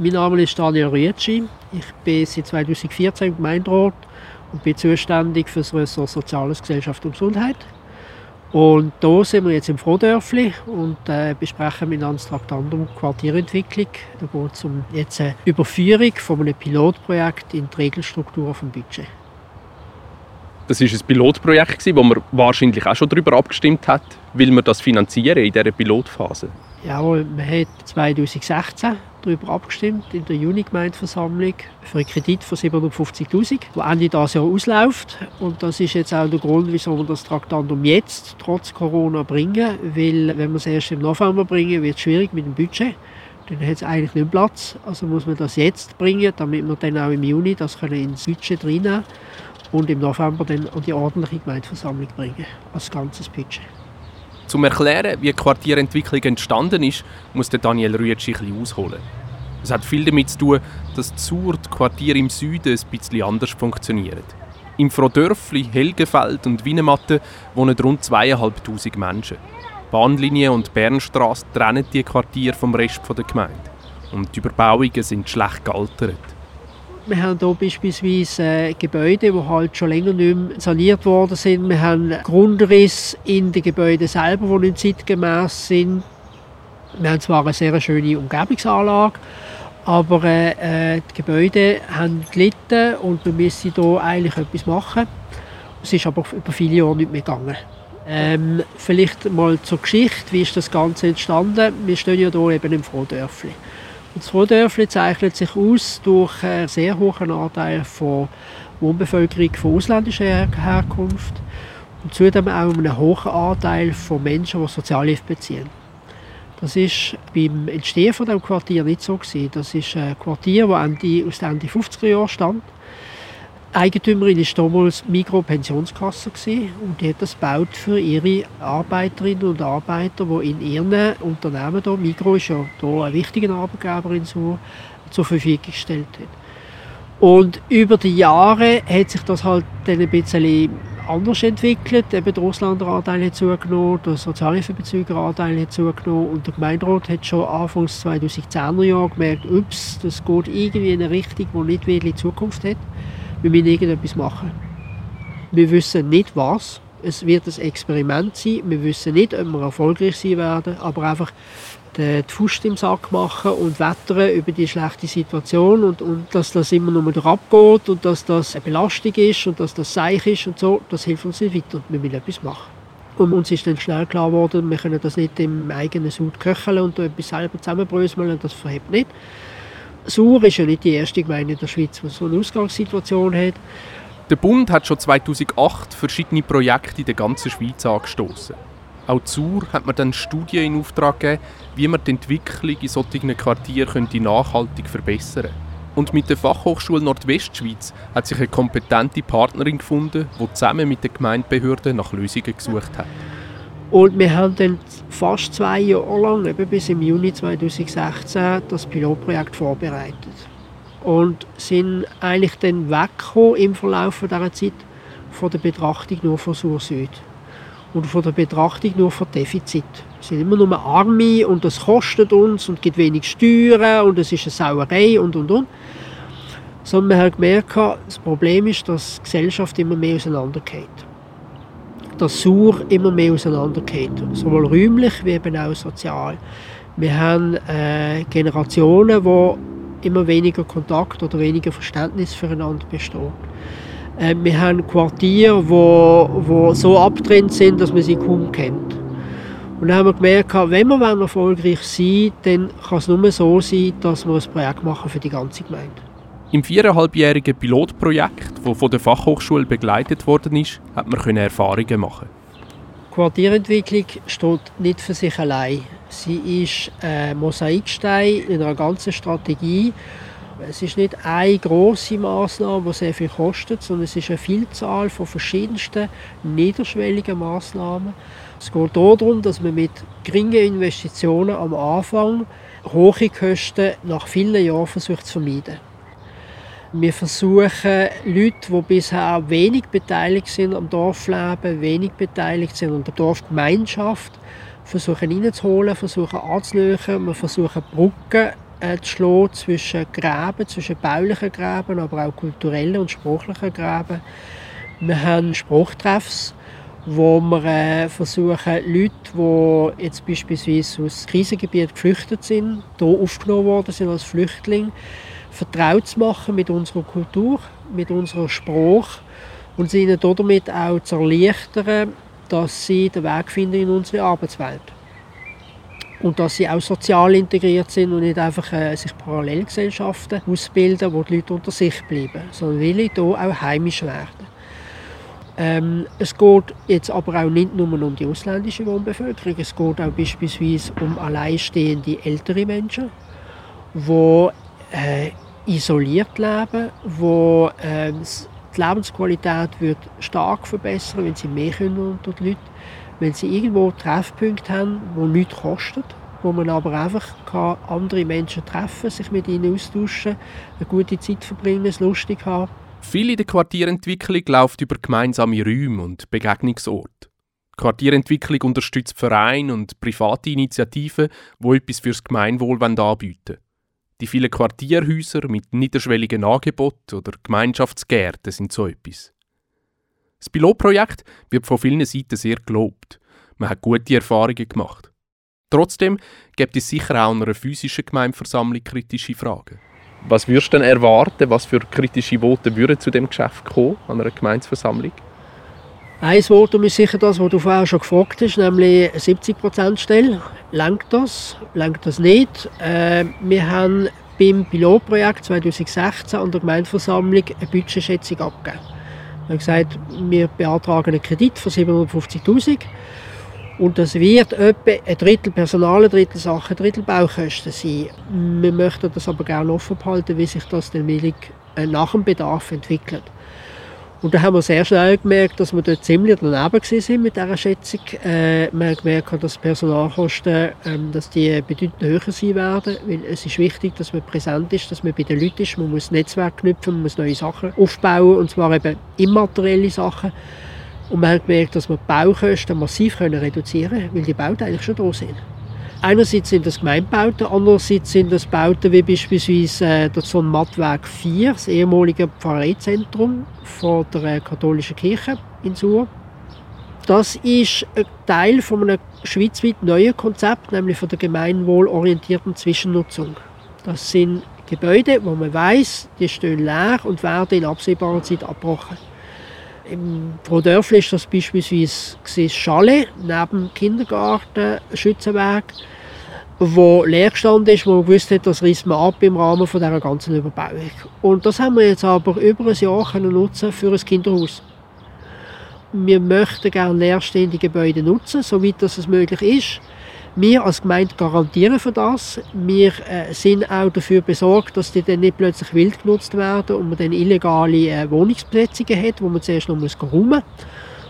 Mein Name ist Daniel Rüetschi. Ich bin seit 2014 im Gemeinderat und bin zuständig für das Ressort Soziales, Gesellschaft und Gesundheit. Und hier sind wir jetzt im Frohdörfli und äh, besprechen miteinander das Traktandum Quartierentwicklung. Da geht es um jetzt eine Überführung von einem Pilotprojekt in die Regelstruktur vom Budget. Das war ein Pilotprojekt, wo man wahrscheinlich auch schon darüber abgestimmt hat, will man das finanzieren in dieser Pilotphase? Jawohl, man hat 2016 darüber abgestimmt in der Juni-Gemeindeversammlung für einen Kredit von 750'000, der Ende dieses Jahr ausläuft. Und das ist jetzt auch der Grund, wieso wir das Traktandum jetzt trotz Corona bringen. Weil, wenn wir es erst im November bringen, wird es schwierig mit dem Budget. Dann hat es eigentlich nicht Platz. Also muss man das jetzt bringen, damit wir dann auch im Juni das können ins Budget reinnehmen und im November dann an die ordentliche Gemeindeversammlung bringen, als ganzes Budget. Zum Erklären, wie die Quartierentwicklung entstanden ist, muss Daniel Rüetschi ein ausholen. Es hat viel damit zu tun, dass die Sur, die Quartiere im Süden, ein bisschen anders funktionieren. Im Frodörfli, Helgenfeld und Wienematte wohnen rund zweieinhalbtausend Menschen. Bahnlinie und Bernstraße trennen die Quartiere vom Rest der Gemeinde. Und die Überbauungen sind schlecht gealtert. Wir haben hier beispielsweise äh, Gebäude, die halt schon länger nicht mehr saniert worden sind. Wir haben Grundriss in den Gebäuden selber, die nicht zeitgemäß sind. Wir haben zwar eine sehr schöne Umgebungsanlage, aber äh, die Gebäude haben gelitten und wir müssen hier eigentlich etwas machen. Es ist aber über viele Jahre nicht mehr gegangen. Ähm, vielleicht mal zur Geschichte, wie ist das Ganze entstanden? Wir stehen ja hier eben im Frohdörfli. Das Rohdörfli zeichnet sich aus durch einen sehr hohen Anteil von Wohnbevölkerung von ausländischer Herkunft und zudem auch einen hohen Anteil von Menschen, die Sozialhilfe beziehen. Das ist beim Entstehen von dem Quartier nicht so gewesen. Das ist ein Quartier, das aus den Ende 50er Jahren stammt Eigentümerin war damals Migro Pensionskasse und die hat das gebaut für ihre Arbeiterinnen und Arbeiter, die in ihren Unternehmen hier, Migro ist ja hier ein wichtiger Arbeitgeber in Sur, zur Verfügung gestellt hat. Und über die Jahre hat sich das halt dann ein bisschen anders entwickelt. Eben der Ausländeranteil hat zugenommen, der Sozialhilfebezügeranteil hat zugenommen und der Gemeinderat hat schon Anfangs 2010er Jahre gemerkt, ups, das geht irgendwie in eine Richtung, die nicht wirklich Zukunft hat wir müssen irgendetwas machen. Wir wissen nicht was. Es wird ein Experiment sein. Wir wissen nicht, ob wir erfolgreich sein werden, aber einfach die Fuß im Sack machen und wettern über die schlechte Situation und, und dass das immer nur wieder abgeht und dass das eine Belastung ist und dass das seich ist und so, das hilft uns nicht weiter. Wir müssen etwas machen. Und uns ist dann schnell klar geworden, wir können das nicht im eigenen Sud köcheln und etwas selber zusammenbröseln, das verhebt nicht. Sur ist ja nicht die erste Gemeinde in der Schweiz, die so eine Ausgangssituation hat. Der Bund hat schon 2008 verschiedene Projekte in der ganzen Schweiz angestoßen. Auch Sur hat man dann Studien in Auftrag gegeben, wie man die Entwicklung in solchen Quartieren nachhaltig verbessern könnte. Und mit der Fachhochschule Nordwestschweiz hat sich eine kompetente Partnerin gefunden, die zusammen mit den Gemeindebehörden nach Lösungen gesucht hat. Und wir haben dann fast zwei Jahre lang, eben bis im Juni 2016, das Pilotprojekt vorbereitet. Und sind eigentlich dann weggekommen im Verlauf dieser Zeit von der Betrachtung nur von Sur-Süd. Und von der Betrachtung nur von Defizit. Wir sind immer nur Arme und das kostet uns und gibt wenig Steuern und es ist eine Sauerei und und und. Sondern wir haben gemerkt, das Problem ist, dass die Gesellschaft immer mehr auseinandergeht dass Sur immer mehr auseinandergeht, sowohl räumlich wie eben auch sozial. Wir haben äh, Generationen, die immer weniger Kontakt oder weniger Verständnis füreinander bestehen. Äh, wir haben Quartiere, die wo, wo so abgetrennt sind, dass man sie kaum kennt. Und dann haben wir gemerkt, wenn wir erfolgreich sein wollen, dann kann es nur so sein, dass wir ein Projekt machen für die ganze Gemeinde. Im viereinhalbjährigen Pilotprojekt, das von der Fachhochschule begleitet worden ist, hat man Erfahrungen machen. Quartierentwicklung steht nicht für sich allein. Sie ist ein Mosaikstein in einer ganzen Strategie. Es ist nicht eine große Maßnahme, die sehr viel kostet, sondern es ist eine Vielzahl von verschiedensten niederschwelligen Maßnahmen. Es geht darum, dass man mit geringen Investitionen am Anfang hohe Kosten nach vielen Jahren versucht zu vermeiden. Wir versuchen, Leute, die bisher wenig beteiligt sind am Dorfleben, wenig beteiligt sind an der Dorfgemeinschaft, versuchen reinzuholen, versuchen anzulöchen. Wir versuchen Brücken äh, zu schlagen zwischen Gräben, zwischen baulichen Gräben, aber auch kulturellen und sprachlichen Gräben. Wir haben Spruchtreffs, wo wir äh, versuchen, Leute, die jetzt beispielsweise aus Krisengebieten geflüchtet sind, hier aufgenommen worden sind als Flüchtlinge, vertraut zu machen mit unserer Kultur, mit unserer Sprache und sie ihnen damit auch zu erleichtern, dass sie den Weg finden in unsere Arbeitswelt. Und dass sie auch sozial integriert sind und nicht einfach äh, sich Parallelgesellschaften ausbilden, wo die Leute unter sich bleiben, sondern wirklich hier auch heimisch werden. Ähm, es geht jetzt aber auch nicht nur um die ausländische Wohnbevölkerung, es geht auch beispielsweise um alleinstehende ältere Menschen, die isoliert leben, wo äh, die Lebensqualität wird stark verbessern, wenn sie mehr können unter die Leute, wenn sie irgendwo Treffpunkte haben, wo nichts kostet, wo man aber einfach kann andere Menschen treffen, sich mit ihnen austauschen, eine gute Zeit verbringen, es lustig haben. Viel in der Quartierentwicklung läuft über gemeinsame Räume und Begegnungsorte. Die Quartierentwicklung unterstützt Vereine und private Initiativen, die etwas fürs Gemeinwohl anbieten wollen. Die vielen Quartierhäuser mit niederschwelligen Angeboten oder Gemeinschaftsgärten sind so etwas. Das Pilotprojekt wird von vielen Seiten sehr gelobt. Man hat gute Erfahrungen gemacht. Trotzdem gibt es sicher auch einer physischen Gemeindeversammlung kritische Fragen. Was würdest du denn erwarten, was für kritische Voten würden zu dem Geschäft kommen an einer Gemeindeversammlung? Ein Votum ist sicher das, was du vorher schon gefragt hast, nämlich 70% Stelle. Langt das? Langt das nicht? Äh, wir haben beim Pilotprojekt 2016 an der Gemeindeversammlung eine Budgetschätzung abgegeben. Wir haben gesagt, wir beantragen einen Kredit von 750'000 und das wird etwa ein Drittel Personal, ein Drittel Sachen, ein Drittel Baukosten sein. Wir möchten das aber gerne offen behalten, wie sich das dann äh, nach dem Bedarf entwickelt. Und da haben wir sehr schnell gemerkt, dass wir dort ziemlich daneben sind mit dieser Schätzung. Äh, wir haben gemerkt, dass Personalkosten ähm, dass die bedeutend höher sein werden, weil es ist wichtig, dass man präsent ist, dass man bei den Leuten ist. Man muss Netzwerk knüpfen, man muss neue Sachen aufbauen, und zwar eben immaterielle Sachen. Und wir haben gemerkt, dass wir die Baukosten massiv reduzieren können, weil die Bauten eigentlich schon da sind. Einerseits sind das Gemeinbauten, andererseits sind das Bauten wie beispielsweise äh, der Son Mattweg 4, das ehemalige Pfarreizentrum von der äh, katholischen Kirche in Sur. Das ist ein Teil von einem schweizweit neuen Konzept, nämlich von der gemeinwohlorientierten Zwischennutzung. Das sind Gebäude, wo man weiß, die stehen leer und werden in absehbarer Zeit abgebrochen. Im Dörfli ist das beispielsweise Schale neben dem Kindergarten, Schützenweg, wo leer gestanden ist, wo man gewusst hat, das reißt man ab im Rahmen von dieser ganzen Überbauung. Und das haben wir jetzt aber über ein Jahr können nutzen für ein Kinderhaus. Wir möchten gerne leerstehende Gebäude nutzen, soweit das möglich ist. Wir als Gemeinde garantieren für das. Wir äh, sind auch dafür besorgt, dass die dann nicht plötzlich wild genutzt werden und man dann illegale äh, Wohnungsbesetzungen hat, wo man zuerst noch muss räumen muss.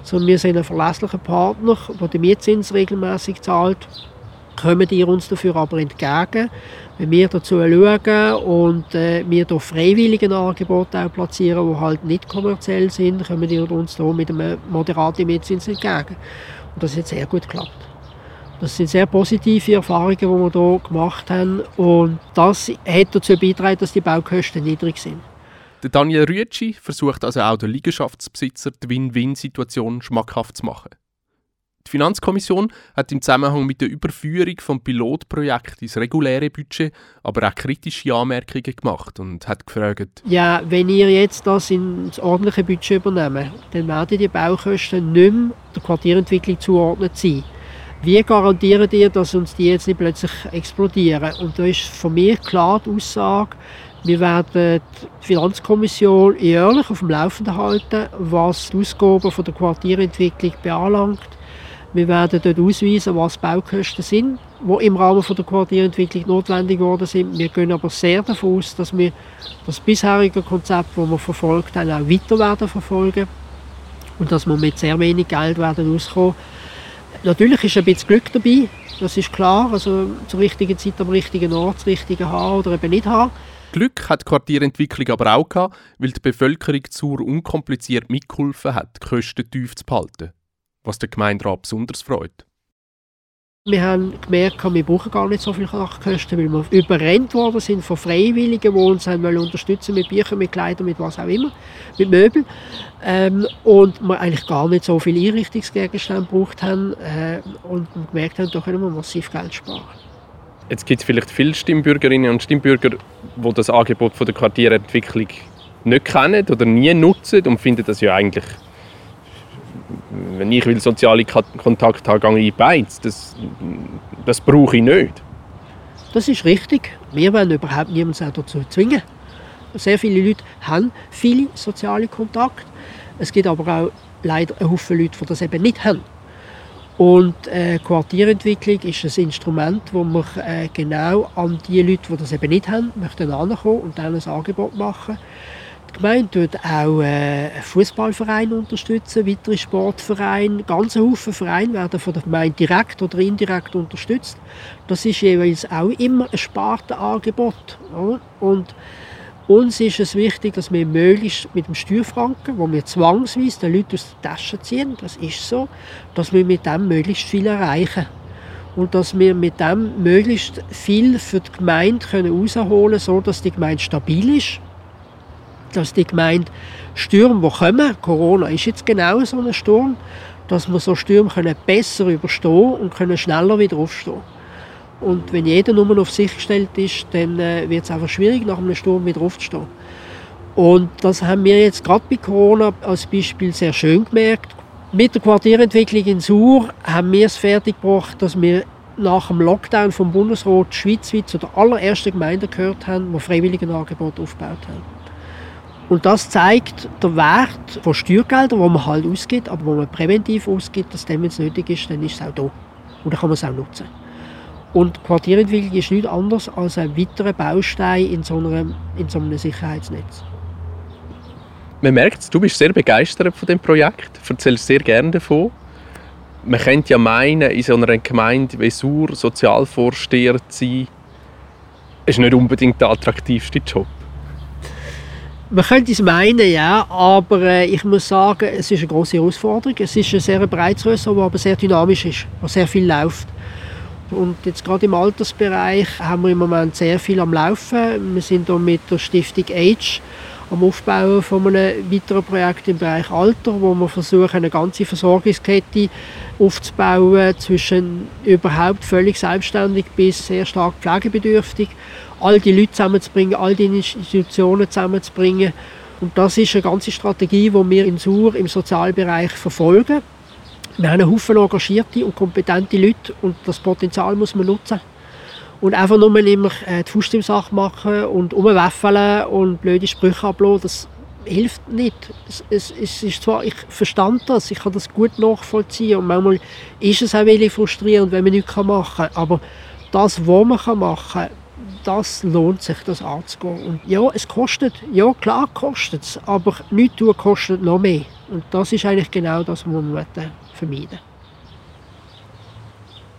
Sondern wir sind ein verlässlicher Partner, der den Mietzins regelmäßig zahlt. Kommen die uns dafür aber entgegen, wenn wir dazu schauen und äh, wir hier freiwillige Angebote auch platzieren, die halt nicht kommerziell sind, kommen die uns hier mit einem moderaten Mietzins entgegen. Und das hat sehr gut geklappt. Das sind sehr positive Erfahrungen, die wir hier gemacht haben. Und das hat dazu beigetragen, dass die Baukosten niedrig sind. Der Daniel Rüetschi versucht also auch den Liegenschaftsbesitzer die Win-Win-Situation schmackhaft zu machen. Die Finanzkommission hat im Zusammenhang mit der Überführung vom Pilotprojekt ins reguläre Budget aber auch kritische Anmerkungen gemacht und hat gefragt: Ja, wenn ihr jetzt das ins ordentliche Budget übernehmt, dann werden die Baukosten nicht mehr der Quartierentwicklung zugeordnet sein. Wie garantieren ihr, dass uns die jetzt nicht plötzlich explodieren? Und da ist von mir klar die Aussage, wir werden die Finanzkommission jährlich auf dem Laufenden halten, was die Ausgaben von der Quartierentwicklung beanlangt. Wir werden dort ausweisen, was Baukosten sind, die im Rahmen von der Quartierentwicklung notwendig geworden sind. Wir gehen aber sehr davon aus, dass wir das bisherige Konzept, das wir verfolgt haben, auch weiter werden verfolgen und dass wir mit sehr wenig Geld werden auskommen Natürlich ist ein bisschen Glück dabei, das ist klar. Also zur richtigen Zeit am richtigen Ort, das richtige haben oder eben nicht haben. Glück hat die Quartierentwicklung aber auch gehabt, weil die Bevölkerung zur unkompliziert mitgeholfen hat, die Kosten tief zu behalten. Was der Gemeinderat besonders freut. Wir haben gemerkt, wir brauchen gar nicht so viele Sachkosten, weil wir überrennt worden sind von Freiwilligen, die uns haben unterstützen mit Büchern, mit Kleidern, mit was auch immer, mit Möbeln. Ähm, und wir eigentlich gar nicht so viele Einrichtungsgegenstände gebraucht haben äh, und gemerkt haben, da können wir massiv Geld sparen. Jetzt gibt es vielleicht viele Stimmbürgerinnen und Stimmbürger, die das Angebot von der Quartierentwicklung nicht kennen oder nie nutzen und finden das ja eigentlich wenn ich will soziale Kontakte habe, gehe ich beides. Das, das brauche ich nicht. Das ist richtig. Wir wollen überhaupt niemanden dazu zwingen. Sehr viele Leute haben viele soziale Kontakte. Es gibt aber auch leider einen Haufen Leute, die das eben nicht haben. Und äh, Quartierentwicklung ist ein Instrument, wo wir äh, genau an die Leute, die das eben nicht haben, möchten ankommen und dann ein Angebot machen. Die Gemeinde tut auch äh, Fußballvereine unterstützen, weitere Sportvereine. Ganz Haufen Vereine werden von der Gemeinde direkt oder indirekt unterstützt. Das ist jeweils auch immer ein Spartenangebot. Und uns ist es wichtig, dass wir möglichst mit dem Steuerfranken, wo wir zwangsweise den Leuten aus der Tasche ziehen, das ist so, dass wir mit dem möglichst viel erreichen und dass wir mit dem möglichst viel für die Gemeinde herausholen können, sodass die Gemeinde stabil ist dass die Gemeinde Stürme, die kommen, Corona ist jetzt genau so ein Sturm, dass wir so Stürme können besser überstehen und können schneller wieder aufstehen. Und wenn jeder nur auf sich gestellt ist, dann äh, wird es einfach schwierig, nach einem Sturm wieder aufzustehen. Und das haben wir jetzt gerade bei Corona als Beispiel sehr schön gemerkt. Mit der Quartierentwicklung in Sur haben wir es fertiggebracht, dass wir nach dem Lockdown vom Bundesrat schweizweit zu der allerersten Gemeinde gehört haben, die Freiwilligenangebot aufgebaut haben. Und das zeigt den Wert von Steuergeldern, die man halt ausgibt, aber wo man präventiv ausgibt, dass dem, wenn es nötig ist, dann ist es auch da. Und dann kann man es auch nutzen. Und Quartierentwicklung ist nichts anderes als ein weiterer Baustein in so einem, in so einem Sicherheitsnetz. Man merkt du bist sehr begeistert von dem Projekt, erzählst sehr gerne davon. Man könnte ja meinen, in so einer Gemeinde wie Sur Sozialvorsteher zu sein, ist nicht unbedingt der attraktivste Job. Man könnte es meinen, ja, aber äh, ich muss sagen, es ist eine große Herausforderung. Es ist ein sehr breites Ressort, das aber sehr dynamisch ist, wo sehr viel läuft. Und jetzt gerade im Altersbereich haben wir im Moment sehr viel am Laufen. Wir sind hier mit der Stiftung Age am Aufbauen von einem weiteren Projekt im Bereich Alter, wo wir versuchen, eine ganze Versorgungskette aufzubauen, zwischen überhaupt völlig selbstständig bis sehr stark pflegebedürftig all die Leute zusammenzubringen, all die Institutionen zusammenzubringen. Und das ist eine ganze Strategie, die wir in Sur im Sozialbereich verfolgen. Wir haben einen Haufen engagierte und kompetente Leute und das Potenzial muss man nutzen. Und einfach nur immer äh, die Fußstimmsache machen und umwäffeln und blöde Sprüche ablassen, das hilft nicht. Es, es, es, ist zwar, ich verstand das, ich kann das gut nachvollziehen und manchmal ist es auch ein frustrierend, wenn man nichts machen kann, aber das, was man machen kann, das lohnt sich, das anzugehen. Und ja, es kostet, ja klar kostet es, aber nichts tun kostet noch mehr. Und das ist eigentlich genau das, was wir vermeiden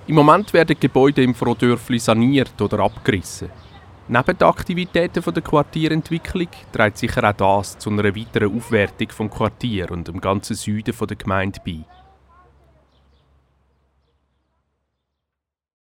Im Moment werden Gebäude im Frohdörfli saniert oder abgerissen. Neben den Aktivitäten der Quartierentwicklung trägt sicher auch das zu einer weiteren Aufwertung des Quartiers und dem ganzen Süden der Gemeinde bei.